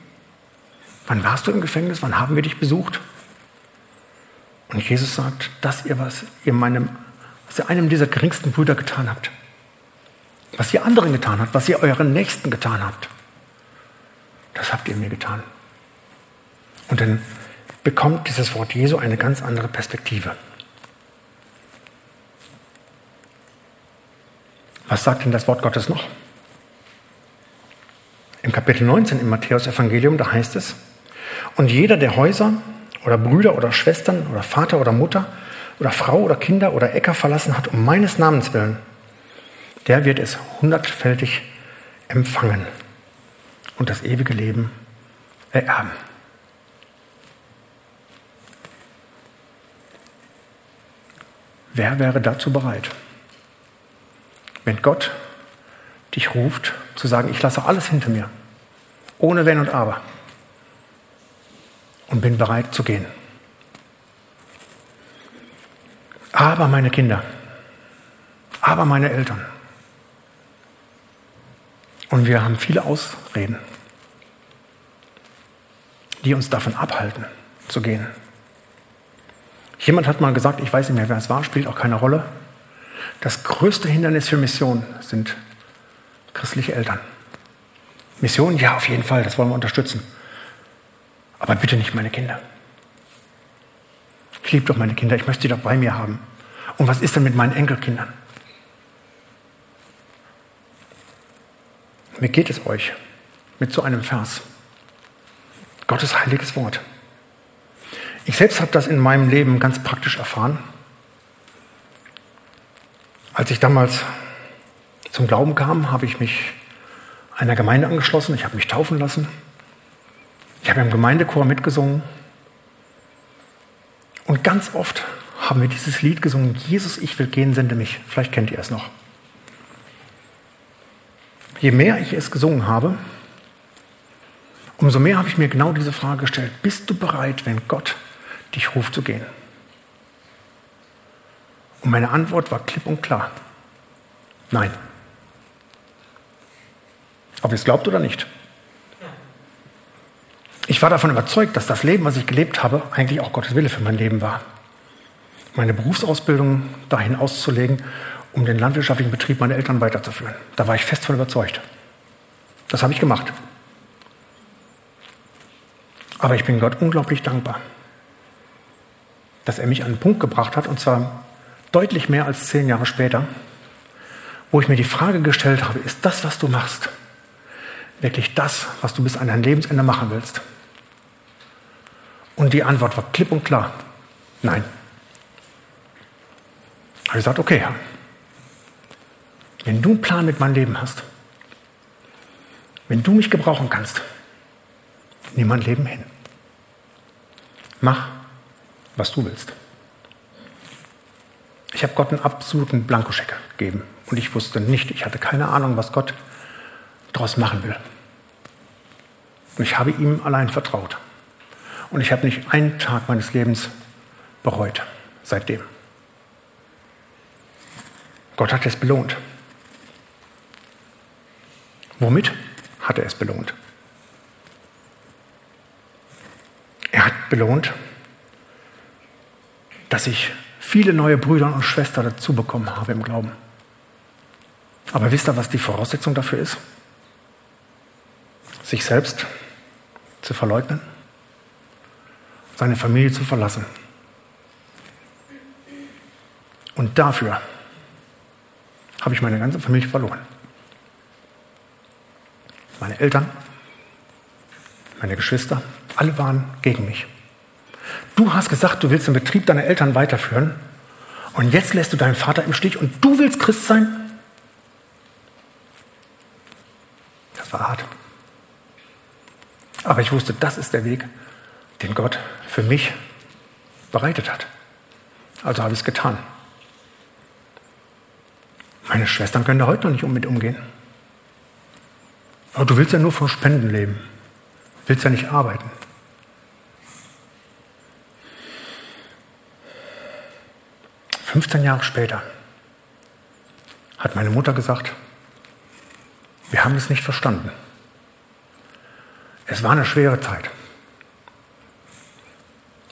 Wann warst du im Gefängnis? Wann haben wir dich besucht? Und Jesus sagt, dass ihr was ihr meinem, was ihr einem dieser geringsten Brüder getan habt, was ihr anderen getan habt, was ihr euren Nächsten getan habt, das habt ihr mir getan. Und dann bekommt dieses Wort Jesu eine ganz andere Perspektive. Was sagt denn das Wort Gottes noch? Im Kapitel 19 im Matthäus-Evangelium, da heißt es, und jeder, der Häuser oder Brüder oder Schwestern oder Vater oder Mutter oder Frau oder Kinder oder Äcker verlassen hat, um meines Namens willen, der wird es hundertfältig empfangen und das ewige Leben ererben. Wer wäre dazu bereit? Wenn Gott dich ruft, zu sagen, ich lasse alles hinter mir, ohne Wenn und Aber und bin bereit zu gehen. Aber meine Kinder, aber meine Eltern. Und wir haben viele Ausreden, die uns davon abhalten zu gehen. Jemand hat mal gesagt, ich weiß nicht mehr, wer es war, spielt auch keine Rolle. Das größte Hindernis für Mission sind christliche Eltern. Mission, ja, auf jeden Fall, das wollen wir unterstützen. Aber bitte nicht meine Kinder. Ich liebe doch meine Kinder, ich möchte sie doch bei mir haben. Und was ist denn mit meinen Enkelkindern? Wie geht es euch mit so einem Vers? Gottes heiliges Wort. Ich selbst habe das in meinem Leben ganz praktisch erfahren. Als ich damals zum Glauben kam, habe ich mich einer Gemeinde angeschlossen. Ich habe mich taufen lassen. Ich habe im Gemeindechor mitgesungen. Und ganz oft haben wir dieses Lied gesungen, Jesus, ich will gehen, sende mich. Vielleicht kennt ihr es noch. Je mehr ich es gesungen habe, umso mehr habe ich mir genau diese Frage gestellt. Bist du bereit, wenn Gott dich ruft zu gehen? Und meine Antwort war klipp und klar. Nein. Ob ihr es glaubt oder nicht. Ich war davon überzeugt, dass das Leben, was ich gelebt habe, eigentlich auch Gottes Wille für mein Leben war. Meine Berufsausbildung dahin auszulegen, um den landwirtschaftlichen Betrieb meiner Eltern weiterzuführen. Da war ich fest von überzeugt. Das habe ich gemacht. Aber ich bin Gott unglaublich dankbar, dass er mich an einen Punkt gebracht hat, und zwar deutlich mehr als zehn Jahre später, wo ich mir die Frage gestellt habe, ist das, was du machst, wirklich das, was du bis an dein Lebensende machen willst? Und die Antwort war klipp und klar, nein. Ich habe gesagt, okay, wenn du einen Plan mit meinem Leben hast, wenn du mich gebrauchen kannst, nimm mein Leben hin. Mach, was du willst. Ich habe Gott einen absoluten Blankoscheck gegeben und ich wusste nicht, ich hatte keine Ahnung, was Gott daraus machen will. Und ich habe ihm allein vertraut. Und ich habe nicht einen Tag meines Lebens bereut seitdem. Gott hat es belohnt. Womit hat er es belohnt? Er hat belohnt, dass ich viele neue Brüder und Schwestern dazu bekommen habe im Glauben. Aber wisst ihr, was die Voraussetzung dafür ist? Sich selbst zu verleugnen, seine Familie zu verlassen. Und dafür habe ich meine ganze Familie verloren. Meine Eltern, meine Geschwister, alle waren gegen mich. Du hast gesagt, du willst den Betrieb deiner Eltern weiterführen und jetzt lässt du deinen Vater im Stich und du willst Christ sein? Das war hart. Aber ich wusste, das ist der Weg, den Gott für mich bereitet hat. Also habe ich es getan. Meine Schwestern können da heute noch nicht mit umgehen. Aber du willst ja nur von Spenden leben. Willst ja nicht arbeiten. 15 Jahre später hat meine Mutter gesagt, wir haben es nicht verstanden. Es war eine schwere Zeit.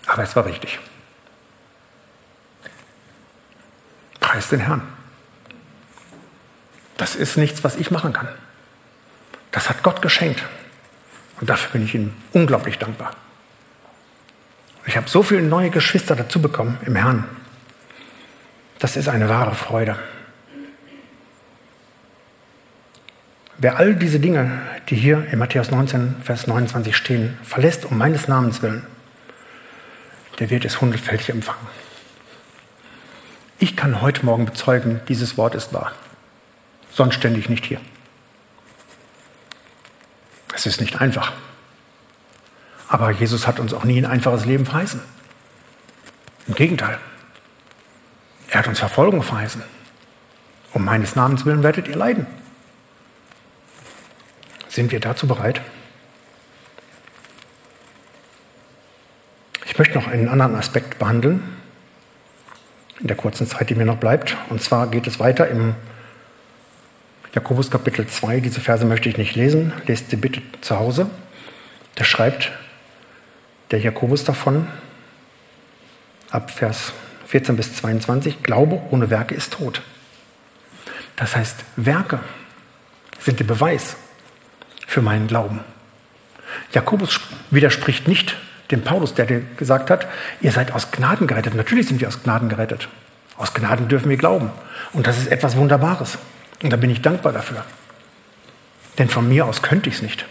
Aber es war richtig. Preis den Herrn. Das ist nichts, was ich machen kann. Das hat Gott geschenkt. Und dafür bin ich ihm unglaublich dankbar. Ich habe so viele neue Geschwister dazu bekommen im Herrn. Das ist eine wahre Freude. Wer all diese Dinge, die hier in Matthäus 19, Vers 29 stehen, verlässt um meines Namens willen, der wird es hundertfältig empfangen. Ich kann heute Morgen bezeugen, dieses Wort ist wahr. Sonst stände ich nicht hier. Es ist nicht einfach. Aber Jesus hat uns auch nie ein einfaches Leben verheißen. Im Gegenteil. Er hat uns Verfolgung verheißen. Um meines Namens willen werdet ihr leiden. Sind wir dazu bereit? Ich möchte noch einen anderen Aspekt behandeln, in der kurzen Zeit, die mir noch bleibt. Und zwar geht es weiter im Jakobus Kapitel 2. Diese Verse möchte ich nicht lesen. Lest sie bitte zu Hause. Da schreibt der Jakobus davon, ab Vers 14 bis 22, Glaube ohne Werke ist tot. Das heißt, Werke sind der Beweis für meinen Glauben. Jakobus widerspricht nicht dem Paulus, der gesagt hat, ihr seid aus Gnaden gerettet. Natürlich sind wir aus Gnaden gerettet. Aus Gnaden dürfen wir glauben. Und das ist etwas Wunderbares. Und da bin ich dankbar dafür. Denn von mir aus könnte ich es nicht.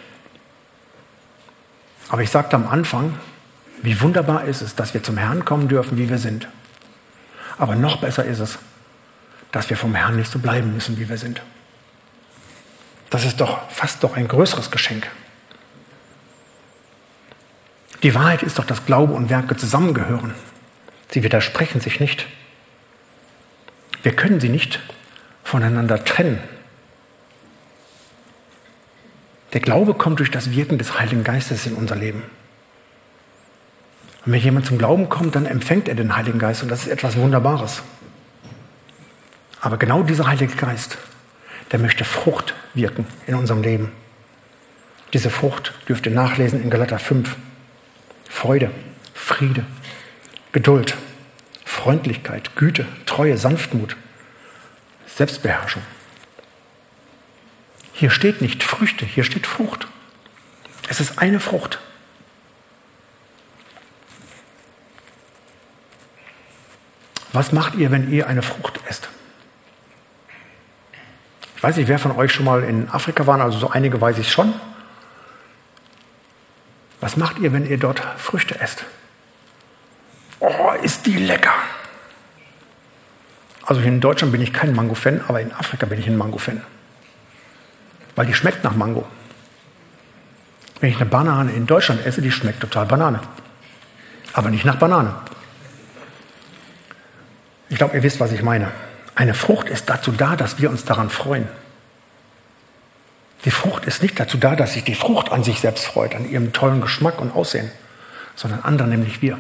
Aber ich sagte am Anfang, wie wunderbar ist es, dass wir zum Herrn kommen dürfen, wie wir sind. Aber noch besser ist es, dass wir vom Herrn nicht so bleiben müssen, wie wir sind. Das ist doch fast doch ein größeres Geschenk. Die Wahrheit ist doch, dass Glaube und Werke zusammengehören. Sie widersprechen sich nicht. Wir können sie nicht voneinander trennen. Der Glaube kommt durch das Wirken des Heiligen Geistes in unser Leben. Und wenn jemand zum Glauben kommt, dann empfängt er den Heiligen Geist und das ist etwas Wunderbares. Aber genau dieser Heilige Geist, der möchte Frucht wirken in unserem Leben. Diese Frucht dürft ihr nachlesen in Galater 5. Freude, Friede, Geduld, Freundlichkeit, Güte, Treue, Sanftmut, Selbstbeherrschung. Hier steht nicht Früchte, hier steht Frucht. Es ist eine Frucht. Was macht ihr, wenn ihr eine Frucht esst? Ich weiß nicht, wer von euch schon mal in Afrika war, also so einige weiß ich schon. Was macht ihr, wenn ihr dort Früchte esst? Oh, ist die lecker. Also hier in Deutschland bin ich kein Mango-Fan, aber in Afrika bin ich ein Mango-Fan. Weil die schmeckt nach Mango. Wenn ich eine Banane in Deutschland esse, die schmeckt total Banane. Aber nicht nach Banane. Ich glaube, ihr wisst, was ich meine. Eine Frucht ist dazu da, dass wir uns daran freuen. Die Frucht ist nicht dazu da, dass sich die Frucht an sich selbst freut, an ihrem tollen Geschmack und Aussehen, sondern andere, nämlich wir.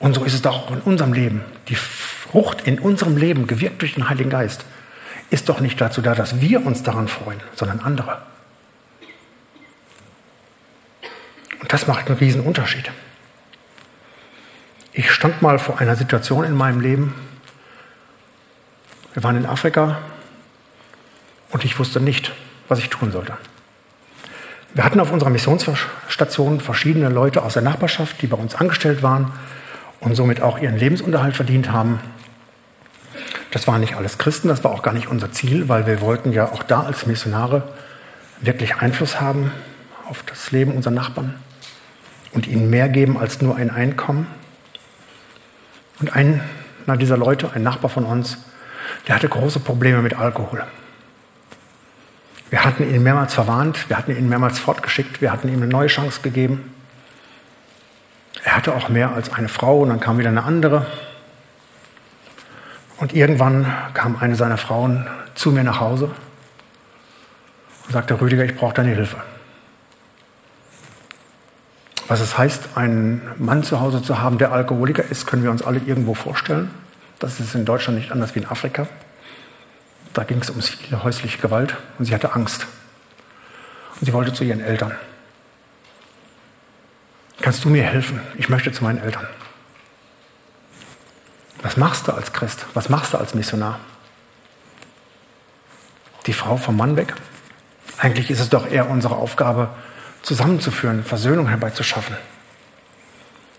Und so ist es auch in unserem Leben. Die Frucht in unserem Leben, gewirkt durch den Heiligen Geist, ist doch nicht dazu da, dass wir uns daran freuen, sondern andere. Und das macht einen riesen Unterschied. Ich stand mal vor einer Situation in meinem Leben. Wir waren in Afrika, und ich wusste nicht, was ich tun sollte. Wir hatten auf unserer Missionsstation verschiedene Leute aus der Nachbarschaft, die bei uns angestellt waren und somit auch ihren Lebensunterhalt verdient haben. Das waren nicht alles Christen, das war auch gar nicht unser Ziel, weil wir wollten ja auch da als Missionare wirklich Einfluss haben auf das Leben unserer Nachbarn und ihnen mehr geben als nur ein Einkommen. Und einer dieser Leute, ein Nachbar von uns, der hatte große Probleme mit Alkohol. Wir hatten ihn mehrmals verwarnt, wir hatten ihn mehrmals fortgeschickt, wir hatten ihm eine neue Chance gegeben. Er hatte auch mehr als eine Frau und dann kam wieder eine andere. Und irgendwann kam eine seiner Frauen zu mir nach Hause und sagte, Rüdiger, ich brauche deine Hilfe. Was es heißt, einen Mann zu Hause zu haben, der Alkoholiker ist, können wir uns alle irgendwo vorstellen. Das ist in Deutschland nicht anders wie in Afrika. Da ging es ums viele häusliche Gewalt und sie hatte Angst. Und sie wollte zu ihren Eltern. Kannst du mir helfen? Ich möchte zu meinen Eltern. Was machst du als Christ? Was machst du als Missionar? Die Frau vom Mann weg? Eigentlich ist es doch eher unsere Aufgabe, zusammenzuführen, Versöhnung herbeizuschaffen.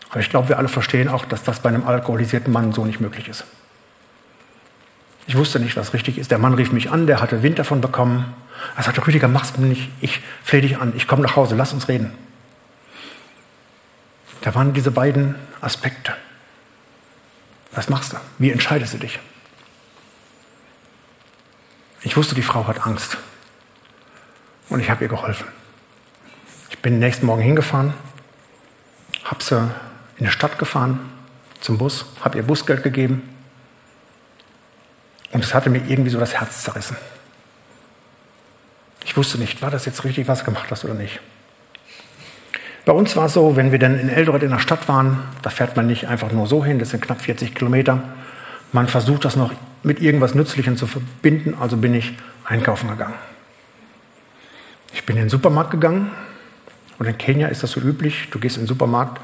Aber ich glaube, wir alle verstehen auch, dass das bei einem alkoholisierten Mann so nicht möglich ist. Ich wusste nicht, was richtig ist. Der Mann rief mich an, der hatte Wind davon bekommen. Er sagte, Rüdiger, mach's mir nicht. Ich flehe dich an. Ich komme nach Hause. Lass uns reden. Da waren diese beiden Aspekte. Was machst du? Wie entscheidest du dich? Ich wusste, die Frau hat Angst. Und ich habe ihr geholfen. Bin nächsten Morgen hingefahren, habe sie in die Stadt gefahren, zum Bus, habe ihr Busgeld gegeben und es hatte mir irgendwie so das Herz zerrissen. Ich wusste nicht, war das jetzt richtig, was du gemacht hast oder nicht. Bei uns war es so, wenn wir dann in Eldoret in der Stadt waren, da fährt man nicht einfach nur so hin, das sind knapp 40 Kilometer. Man versucht das noch mit irgendwas Nützlichem zu verbinden, also bin ich einkaufen gegangen. Ich bin in den Supermarkt gegangen und in Kenia ist das so üblich, du gehst in den Supermarkt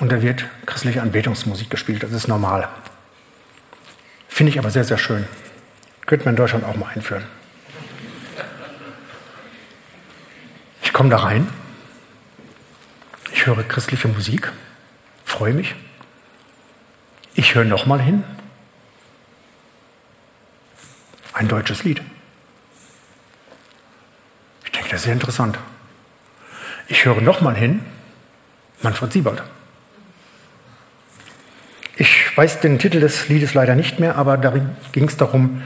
und da wird christliche Anbetungsmusik gespielt, das ist normal. Finde ich aber sehr, sehr schön. Könnte man in Deutschland auch mal einführen. Ich komme da rein, ich höre christliche Musik, freue mich. Ich höre nochmal hin. Ein deutsches Lied. Ich denke, das ist sehr interessant. Ich höre nochmal hin. Manfred Siebert. Ich weiß den Titel des Liedes leider nicht mehr, aber darin ging es darum,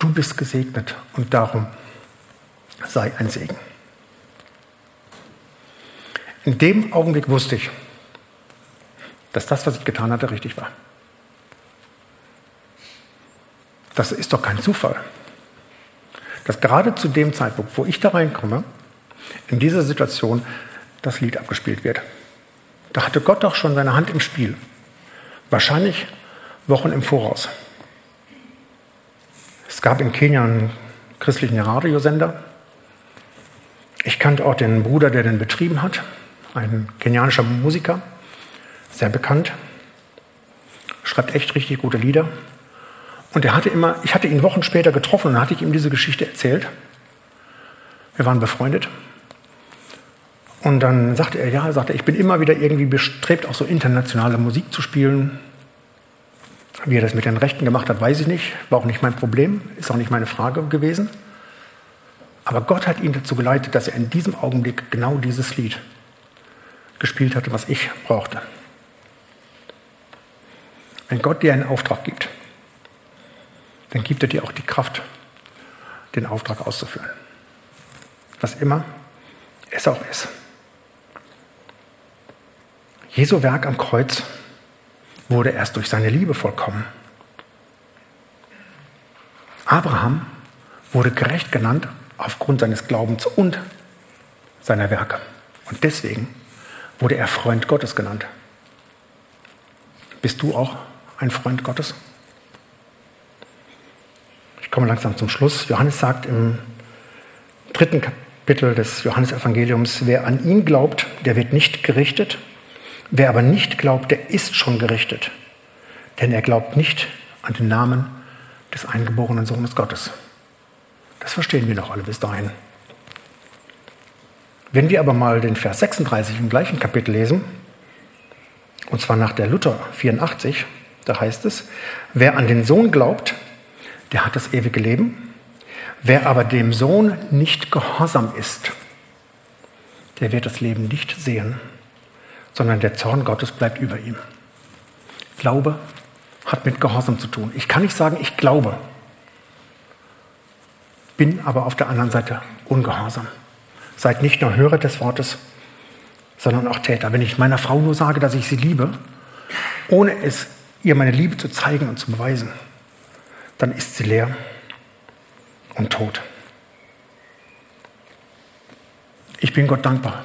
du bist gesegnet und darum sei ein Segen. In dem Augenblick wusste ich, dass das, was ich getan hatte, richtig war. Das ist doch kein Zufall. Dass gerade zu dem Zeitpunkt, wo ich da reinkomme, in dieser Situation das Lied abgespielt wird. Da hatte Gott doch schon seine Hand im Spiel. Wahrscheinlich Wochen im Voraus. Es gab in Kenia einen christlichen Radiosender. Ich kannte auch den Bruder, der den betrieben hat, ein kenianischer Musiker, sehr bekannt, schreibt echt richtig gute Lieder. Und er hatte immer, ich hatte ihn Wochen später getroffen und hatte ich ihm diese Geschichte erzählt. Wir waren befreundet. Und dann sagte er, ja, sagte, ich bin immer wieder irgendwie bestrebt, auch so internationale Musik zu spielen. Wie er das mit den Rechten gemacht hat, weiß ich nicht. War auch nicht mein Problem, ist auch nicht meine Frage gewesen. Aber Gott hat ihn dazu geleitet, dass er in diesem Augenblick genau dieses Lied gespielt hatte, was ich brauchte. Wenn Gott dir einen Auftrag gibt, dann gibt er dir auch die Kraft, den Auftrag auszuführen. Was immer es auch ist. Jesu Werk am Kreuz wurde erst durch seine Liebe vollkommen. Abraham wurde gerecht genannt aufgrund seines Glaubens und seiner Werke. Und deswegen wurde er Freund Gottes genannt. Bist du auch ein Freund Gottes? Ich komme langsam zum Schluss. Johannes sagt im dritten Kapitel des Johannesevangeliums, wer an ihn glaubt, der wird nicht gerichtet. Wer aber nicht glaubt, der ist schon gerichtet. Denn er glaubt nicht an den Namen des eingeborenen Sohnes Gottes. Das verstehen wir doch alle bis dahin. Wenn wir aber mal den Vers 36 im gleichen Kapitel lesen, und zwar nach der Luther 84, da heißt es, wer an den Sohn glaubt, der hat das ewige Leben. Wer aber dem Sohn nicht gehorsam ist, der wird das Leben nicht sehen, sondern der Zorn Gottes bleibt über ihm. Glaube hat mit Gehorsam zu tun. Ich kann nicht sagen, ich glaube, bin aber auf der anderen Seite ungehorsam. Seid nicht nur Hörer des Wortes, sondern auch Täter. Wenn ich meiner Frau nur sage, dass ich sie liebe, ohne es ihr meine Liebe zu zeigen und zu beweisen, dann ist sie leer und tot. Ich bin Gott dankbar,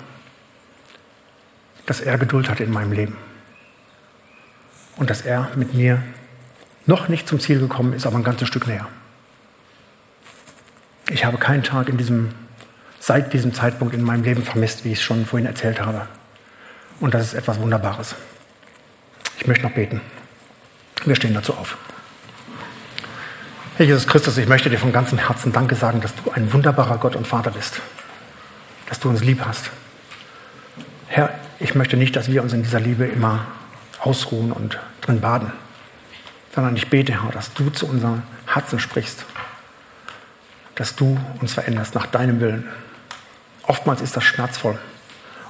dass er Geduld hat in meinem Leben und dass er mit mir noch nicht zum Ziel gekommen ist, aber ein ganzes Stück näher. Ich habe keinen Tag in diesem, seit diesem Zeitpunkt in meinem Leben vermisst, wie ich es schon vorhin erzählt habe. Und das ist etwas Wunderbares. Ich möchte noch beten. Wir stehen dazu auf. Herr Jesus Christus, ich möchte dir von ganzem Herzen Danke sagen, dass du ein wunderbarer Gott und Vater bist, dass du uns lieb hast. Herr, ich möchte nicht, dass wir uns in dieser Liebe immer ausruhen und drin baden, sondern ich bete, Herr, dass du zu unserem Herzen sprichst, dass du uns veränderst nach deinem Willen. Oftmals ist das schmerzvoll,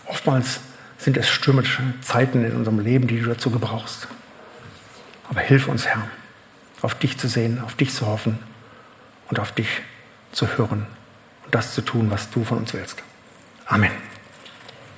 oftmals sind es stürmische Zeiten in unserem Leben, die du dazu gebrauchst. Aber hilf uns, Herr auf dich zu sehen, auf dich zu hoffen und auf dich zu hören und das zu tun, was du von uns willst. Amen.